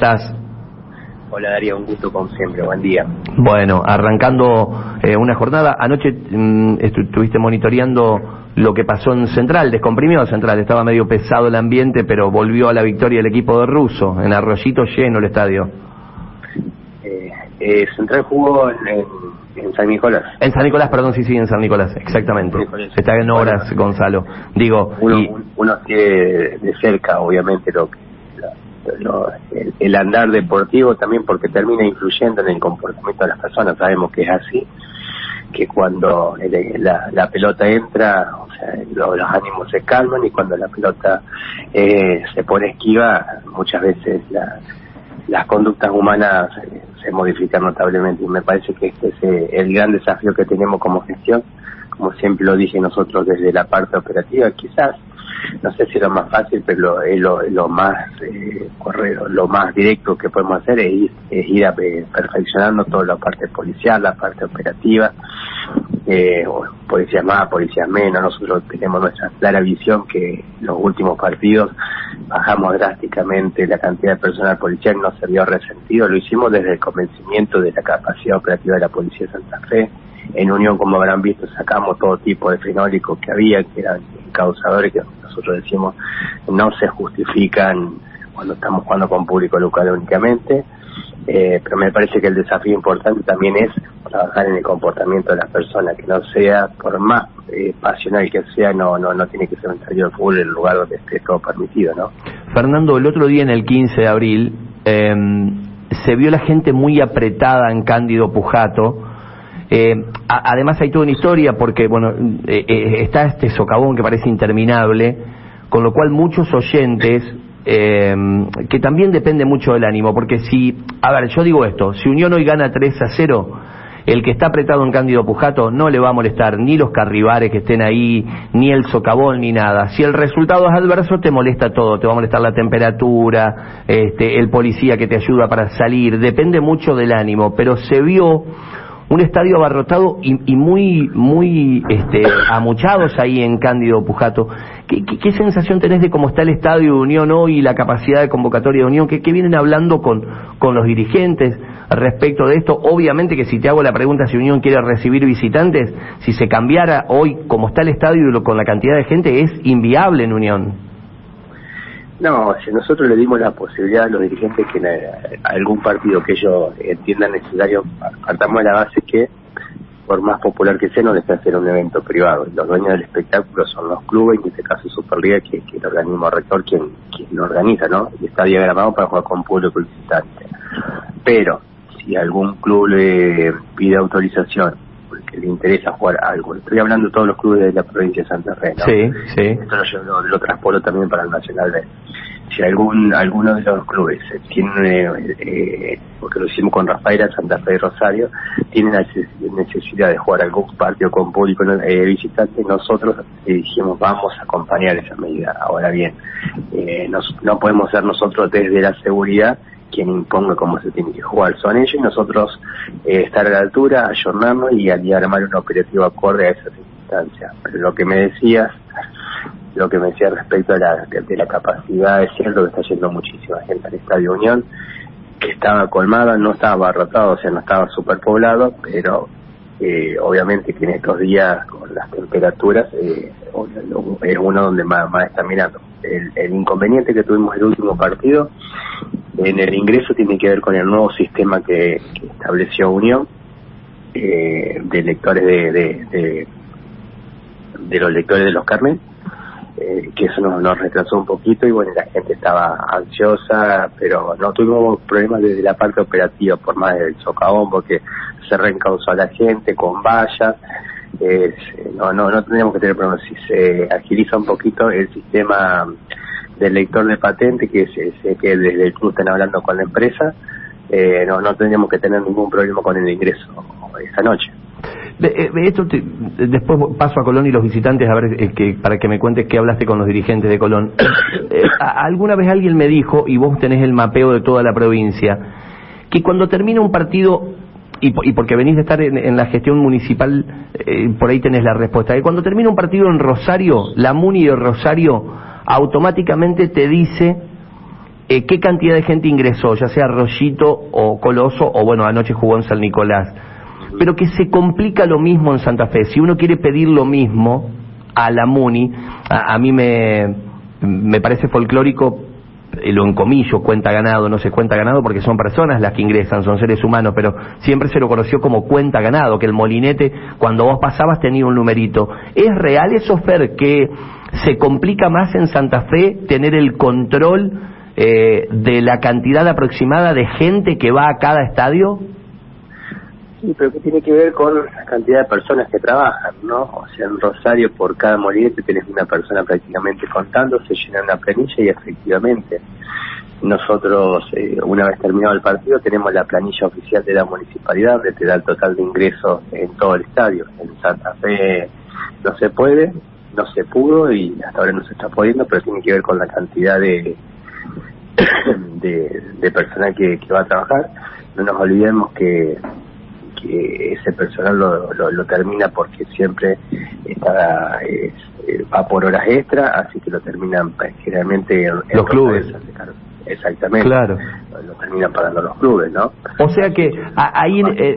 estás? Hola Darío, un gusto como siempre, buen día. Bueno, arrancando eh, una jornada, anoche mm, estuviste monitoreando lo que pasó en Central, descomprimió Central, estaba medio pesado el ambiente, pero volvió a la victoria el equipo de Russo, en Arroyito lleno el estadio. Eh, eh, Central jugó en, en, San Nicolás. En San Nicolás, perdón, sí, sí, en San Nicolás, exactamente. Está en horas, Gonzalo. Digo, uno, uno tiene de cerca, obviamente, lo que el, andar deportivo también porque termina influyendo en el comportamiento de las personas. Sabemos que es así, que cuando la, pelota entra, o sea, los, ánimos se calman y cuando la pelota eh, se pone esquiva, muchas veces las conductas humanas se modifican notablemente y me parece que este es eh, el gran desafío que tenemos como gestión, como siempre lo dije nosotros desde la parte operativa, quizás no sé si lo más fácil, pero lo, lo, más eh, correo, lo más directo que podemos hacer es ir, es ir a, eh, perfeccionando toda la parte policial, la parte operativa, eh, policías más, policías menos. Nosotros tenemos nuestra clara visión que los últimos partidos bajamos drásticamente la cantidad de personal policial, no se vio resentido. Lo hicimos desde el convencimiento de la capacidad operativa de la Policía de Santa Fe. En unión, como habrán visto, sacamos todo tipo de fenólicos que había, que eran causadores que nosotros decimos no se justifican cuando estamos jugando con público local únicamente, eh, pero me parece que el desafío importante también es trabajar en el comportamiento de las personas, que no sea, por más eh, pasional que sea, no, no, no tiene que ser un estadio de fútbol el lugar donde esté todo permitido, ¿no? Fernando, el otro día en el 15 de abril eh, se vio la gente muy apretada en Cándido Pujato, eh, además hay toda una historia porque, bueno, eh, eh, está este socavón que parece interminable, con lo cual muchos oyentes, que también depende mucho del ánimo, porque si, a ver, yo digo esto, si Unión hoy gana 3 a 0, el que está apretado en Cándido Pujato no le va a molestar ni los carribares que estén ahí, ni el socavón, ni nada. Si el resultado es adverso, te molesta todo, te va a molestar la temperatura, este, el policía que te ayuda para salir, depende mucho del ánimo, pero se vio un estadio abarrotado y, muy muy este, amuchados ahí en Cándido Pujato. ¿Qué, sensación tenés de cómo está el estadio de Unión hoy y la capacidad de convocatoria de Unión? ¿Qué, vienen hablando con, con los dirigentes respecto de esto? Obviamente que si te hago la pregunta si Unión quiere recibir visitantes, si se cambiara hoy como está el estadio con la cantidad de gente, es inviable en Unión. No, si nosotros le dimos la posibilidad a los dirigentes que algún partido que ellos entiendan necesario, partamos de la base que, por más popular que sea, no les hacer un evento privado. Los dueños del espectáculo son los clubes, en este caso Superliga, que, que el organismo rector quien, quien lo organiza, ¿no? Y está diagramado para jugar con público visitante. Pero, si algún club le pide autorización porque le interesa jugar algo. Estoy hablando de todos los clubes de la provincia de Santa Fe, ¿no? Sí, sí. Esto lo, lo, transporto también para el Nacional B. Si algún alguno de los clubes tiene, eh, porque lo hicimos con Rafaela, Santa Fe y Rosario, tiene la necesidad de jugar algún partido con público eh, visitante, nosotros dijimos vamos a acompañar esa medida. Ahora bien, eh, no podemos ser nosotros desde la seguridad quien imponga cómo se tiene que jugar. Son ellos y nosotros eh, estar a la altura, ayornarnos y, y armar un operativo acorde a esas circunstancias. Pero lo que me decías, lo que me decías respecto a la, de, la capacidad, es cierto que está yendo muchísima gente al Estadio Unión, que estaba colmada, no estaba abarrotado, o sea, no estaba superpoblado, pero eh, obviamente que en estos días con las temperaturas eh, es uno donde más, más está mirando. El, el inconveniente que tuvimos el último partido en el ingreso tiene que ver con el nuevo sistema que, estableció Unión eh, de lectores de, de, los lectores de los Carmen, eh, que eso nos, nos, retrasó un poquito y bueno, la gente estaba ansiosa, pero no tuvimos problemas desde la parte operativa, por más del socavón, porque se reencausó a la gente con vallas. no, no, no tendríamos que tener problemas. Si se agiliza un poquito el sistema del lector de patente, que que desde el club están hablando con la empresa, eh, no, no tendríamos que tener ningún problema con el ingreso esta noche. Eh, esto después paso a Colón y los visitantes a ver eh, que, para que me cuentes qué hablaste con los dirigentes de Colón. alguna vez alguien me dijo, y vos tenés el mapeo de toda la provincia, que cuando termina un partido, y, y porque venís de estar en, la gestión municipal, por ahí tenés la respuesta, que cuando termina un partido en Rosario, la MUNI de Rosario automáticamente te dice eh, ¿qué cantidad de gente ingresó? Ya sea Rollito o Coloso, o bueno, anoche jugó en San Nicolás. Pero que se complica lo mismo en Santa Fe. Si uno quiere pedir lo mismo a la MUNI, a, mí me, me parece folclórico lo encomillo, cuenta ganado, no se cuenta ganado porque son personas las que ingresan, son seres humanos, pero siempre se lo conoció como cuenta ganado, que el molinete cuando vos pasabas tenía un numerito. ¿Es real eso, Fer, que se complica más en Santa Fe tener el control eh, de la cantidad aproximada de gente que va a cada estadio? Sí, pero que tiene que ver con la cantidad de personas que trabajan, ¿no? O sea, en Rosario por cada molinete tenés una persona prácticamente contando, se llena una planilla y efectivamente nosotros, eh, una vez terminado el partido, tenemos la planilla oficial de la municipalidad donde te da el total de ingresos en todo el estadio. En Santa Fe no se puede, no se pudo y hasta ahora no se está pudiendo, pero tiene que ver con la cantidad de, de, de personal que, que va a trabajar. No nos olvidemos que que ese personal lo, lo, termina porque siempre está eh, va por horas extra, así que lo terminan pues, generalmente los clubes. Exactamente. Claro. Lo terminan pagando los clubes, ¿no? O sea que ahí eh,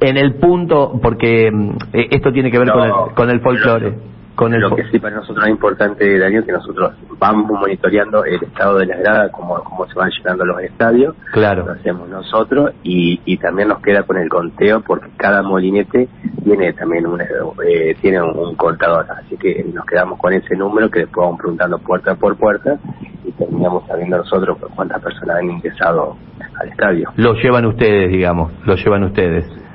en el punto, porque mm, eh, esto tiene que ver con el, con el folclore. Lo que sí para nosotros es importante, Daniel, que nosotros vamos monitoreando el estado de las gradas, cómo, cómo se van llenando los estadios. Claro. Lo hacemos nosotros y, y también nos queda con el conteo porque cada molinete tiene también un, eh, tiene un, contador. Así que nos quedamos con ese número que después vamos preguntando puerta por puerta y terminamos sabiendo nosotros cuántas personas han ingresado al estadio. Lo llevan ustedes, digamos, lo llevan ustedes.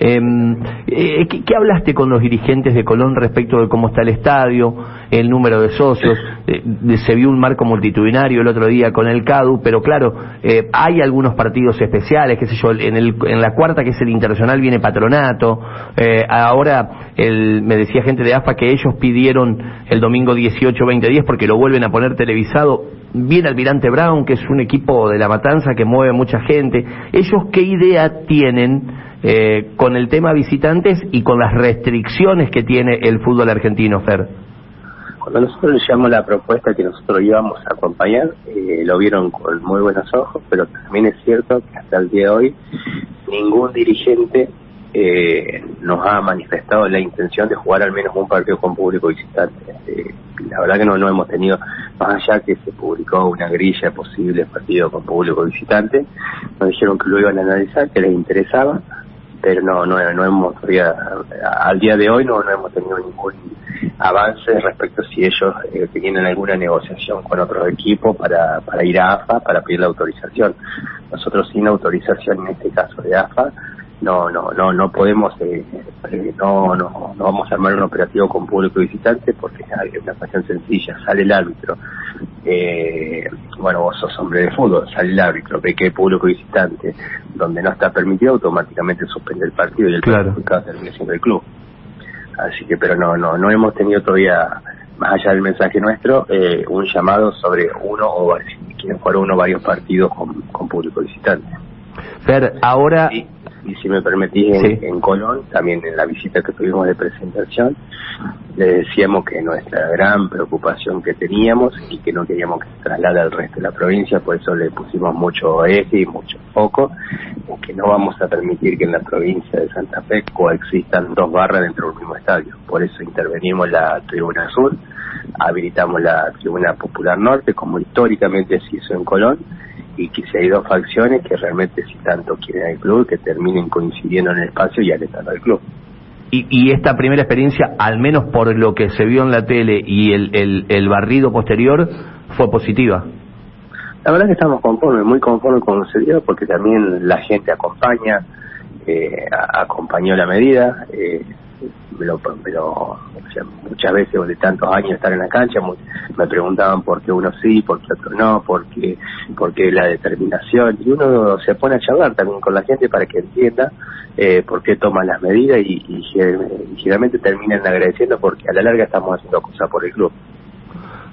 Em, eh, ¿qué, hablaste con los dirigentes de Colón respecto de cómo está el estadio, el número de socios? Eh, se vio un marco multitudinario el otro día con el CADU, pero claro, eh, hay algunos partidos especiales, qué sé yo, en, el, en la cuarta que es el Internacional viene Patronato, eh, ahora el, me decía gente de AFA que ellos pidieron el domingo 18-20-10 porque lo vuelven a poner televisado, viene Almirante Brown, que es un equipo de la matanza que mueve mucha gente, ellos qué idea tienen eh, con el tema visitantes y con las restricciones que tiene el fútbol argentino, Fer. Cuando nosotros le llevamos la propuesta que nosotros íbamos a acompañar, eh, lo vieron con muy buenos ojos, pero también es cierto que hasta el día de hoy ningún dirigente eh, nos ha manifestado la intención de jugar al menos un partido con público visitante. Eh, la verdad que no, no hemos tenido, más allá que se publicó una grilla de posibles partidos con público visitante, nos dijeron que lo iban a analizar, que les interesaba, pero no no, no hemos todavía, al día de hoy no, no hemos tenido ningún avance respecto a si ellos eh, tienen alguna negociación con otros equipos para, para ir a AFA para pedir la autorización. Nosotros sin autorización en este caso de AFA no no no no podemos eh, eh, no, no no vamos a armar un operativo con público visitante porque es una cuestión sencilla sale el árbitro. Eh, bueno vos sos hombre de fútbol sale el árbitro ve que hay público visitante donde no está permitido automáticamente suspende el partido y el claro. termina siendo el club. Así que pero no no no hemos tenido todavía más allá del mensaje nuestro eh, un llamado sobre uno o si quieren jugar uno varios partidos con, con público visitante. Fer, ahora y si me permitís, en, Colón, también en la visita que tuvimos de presentación, le decíamos que nuestra gran preocupación que teníamos y que no queríamos que se traslade al resto de la provincia, por eso le pusimos mucho eje y mucho foco, es que no vamos a permitir que en la provincia de Santa Fe coexistan dos barras dentro del mismo estadio. Por eso intervenimos la Tribuna Sur, habilitamos la Tribuna Popular Norte, como históricamente se hizo en Colón, y que si hay dos facciones que realmente si tanto quieren al club que terminen coincidiendo en el espacio y alentando al club. Y, y, esta primera experiencia, al menos por lo que se vio en la tele y el, el, el barrido posterior, fue positiva. La verdad que estamos conformes, muy conformes con lo que se dio, porque también la gente acompaña, eh, acompañó la medida. Eh, pero, pero muchas veces de tantos años estar en la cancha me preguntaban por qué uno sí, por qué otro no, por qué, la determinación y uno se pone a charlar también con la gente para que entienda eh, por qué toman las medidas y, y, generalmente terminan agradeciendo porque a la larga estamos haciendo cosas por el club.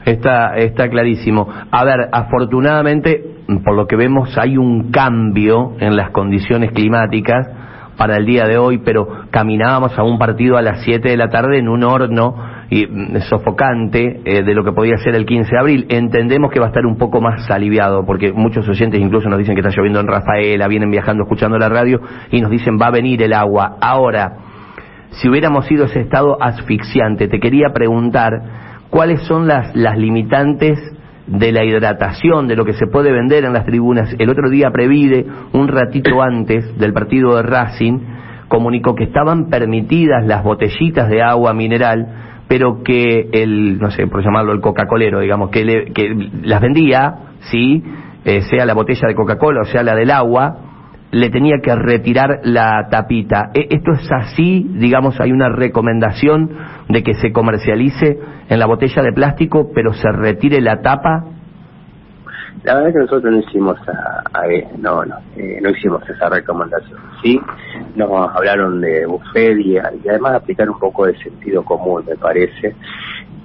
Está, está clarísimo. A ver, afortunadamente, por lo que vemos, hay un cambio en las condiciones climáticas para el día de hoy, pero caminábamos a un partido a las 7 de la tarde en un horno y, mm, sofocante eh, de lo que podía ser el 15 de abril. Entendemos que va a estar un poco más aliviado, porque muchos oyentes incluso nos dicen que está lloviendo en Rafaela, vienen viajando escuchando la radio y nos dicen va a venir el agua. Ahora, si hubiéramos sido ese estado asfixiante, te quería preguntar cuáles son las, las limitantes de la hidratación, de lo que se puede vender en las tribunas. El otro día Previde, un ratito antes del partido de Racing, comunicó que estaban permitidas las botellitas de agua mineral, pero que el, no sé, por llamarlo el Coca-Colero, digamos, que, le, que las vendía, sí, eh, sea la botella de Coca-Cola o sea la del agua, le tenía que retirar la tapita. ¿E, ¿Esto es así? Digamos, hay una recomendación de que se comercialice en la botella de plástico, pero se retire la tapa. La verdad es que nosotros no hicimos a, no, no, eh, no hicimos esa recomendación. Sí, nos hablaron de buffet y, además aplicar un poco de sentido común, me parece,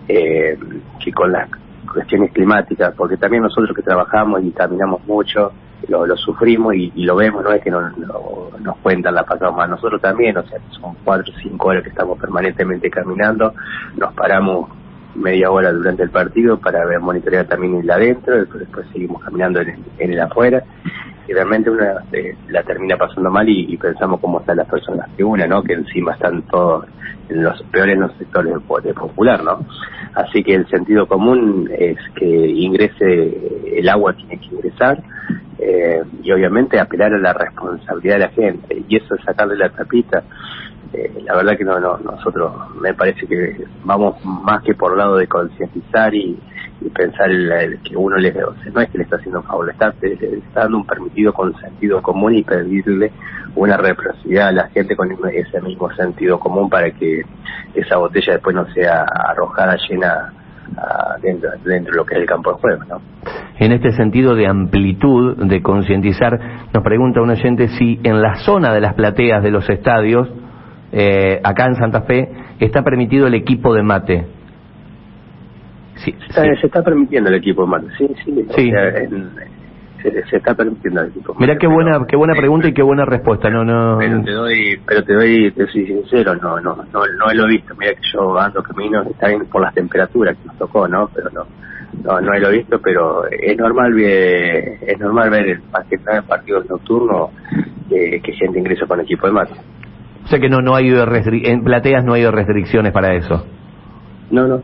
eh, que con las cuestiones climáticas, porque también nosotros que trabajamos y caminamos mucho, lo, lo sufrimos y, lo vemos, no es que no, nos cuentan la pasamos más, nosotros también, o sea, son cuatro o cinco horas que estamos permanentemente caminando, nos paramos media hora durante el partido para ver monitorear también el adentro, después, después seguimos caminando en el, en afuera. Y realmente una eh, la termina pasando mal y, pensamos cómo están las personas que una, ¿no? Que encima están todos en los peores en los sectores de, popular, ¿no? Así que el sentido común es que ingrese el agua tiene que ingresar, eh, y obviamente apelar a la responsabilidad de la gente. Y eso es sacarle la tapita. Eh, la verdad que no, no nosotros me parece que vamos más que por lado de concientizar y, pensar que uno le no es que le está haciendo un favor le está, está dando un permitido con sentido común y pedirle una reciprocidad a la gente con ese mismo sentido común para que esa botella después no sea arrojada llena dentro, dentro de lo que es el campo de juego, ¿no? En este sentido de amplitud, de concientizar, nos pregunta un oyente si en la zona de las plateas de los estadios, eh, acá en Santa Fe, está permitido el equipo de mate. Sí, Se está permitiendo el equipo de mate, sí, sí. sí se, está permitiendo el tipo. Mira qué buena qué buena pregunta y qué buena respuesta. No no. Pero te doy pero te doy te soy sincero no no no no lo he visto. Mira que yo ando camino está bien por las temperaturas que nos tocó no pero no no no lo he visto pero es normal ver, es normal ver en partidos nocturnos que gente ingresa con equipo de mate. O sea que no no hay en plateas no hay restricciones para eso. No no.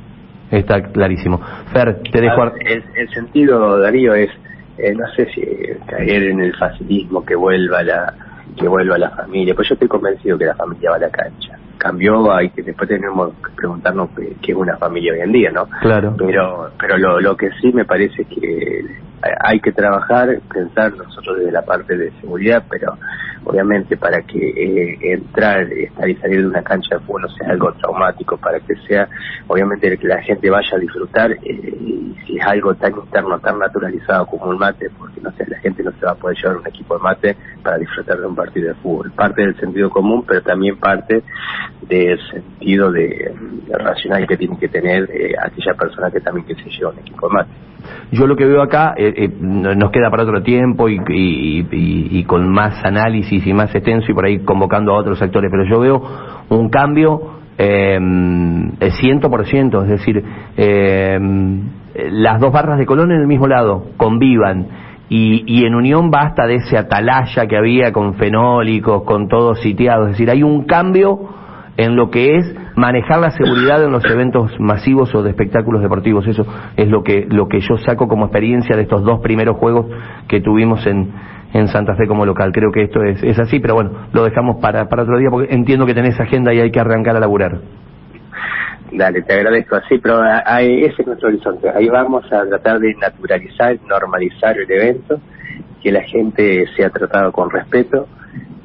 Está clarísimo. Fer, te dejo. el, el sentido, Darío, es eh, no sé si caer en el facilismo que vuelva la que vuelva la familia, pues yo estoy convencido que la familia va a la cancha. Cambió, hay que después tenemos que preguntarnos qué, es una familia hoy en día, ¿no? Claro. Pero pero lo, lo que sí me parece que hay que trabajar, pensar nosotros desde la parte de seguridad, pero obviamente para que eh, entrar, estar y salir de una cancha de fútbol no sea algo traumático, para que sea, obviamente que la gente vaya a disfrutar, eh, y si es algo tan interno, tan naturalizado como un mate, porque no sé, la gente no se va a poder llevar un equipo de mate para disfrutar de un partido de fútbol. Parte del sentido común, pero también parte del sentido de, racional que tiene que tener eh, aquella persona que también que se lleva un equipo de mate. Yo lo que veo acá nos queda para otro tiempo y, y con más análisis y más extenso y por ahí convocando a otros actores, pero yo veo un cambio eh, ciento por ciento, es decir, eh, las dos barras de Colón en el mismo lado, convivan. Y, y, en unión basta de ese atalaya que había con fenólicos, con todo sitiado. Es decir, hay un cambio en lo que es manejar la seguridad en los eventos masivos o de espectáculos deportivos. Eso es lo que, lo que yo saco como experiencia de estos dos primeros juegos que tuvimos en, en Santa Fe como local. Creo que esto es, es así, pero bueno, lo dejamos para, para otro día porque entiendo que tenés agenda y hay que arrancar a laburar. Dale, te agradezco así, pero ese es nuestro horizonte. Ahí vamos a tratar de naturalizar, normalizar el evento, que la gente sea tratada con respeto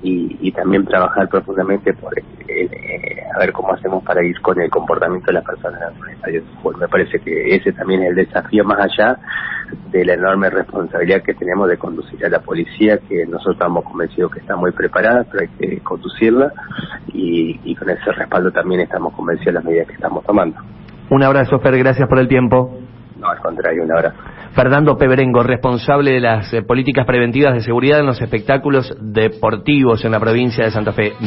y, y también trabajar profundamente por eh, a ver cómo hacemos para ir con el comportamiento de las personas en el fútbol. Me parece que ese también es el desafío más allá de la enorme responsabilidad que tenemos de conducir a la policía, que nosotros estamos convencidos que está muy preparada, pero hay que conducirla y, y con ese respaldo también estamos convencidos de las medidas que estamos tomando. Un abrazo, Fer, gracias por el tiempo. No, al contrario, un abrazo. Fernando Peberengo, responsable de las eh, políticas preventivas de seguridad en los espectáculos deportivos en la provincia de Santa Fe.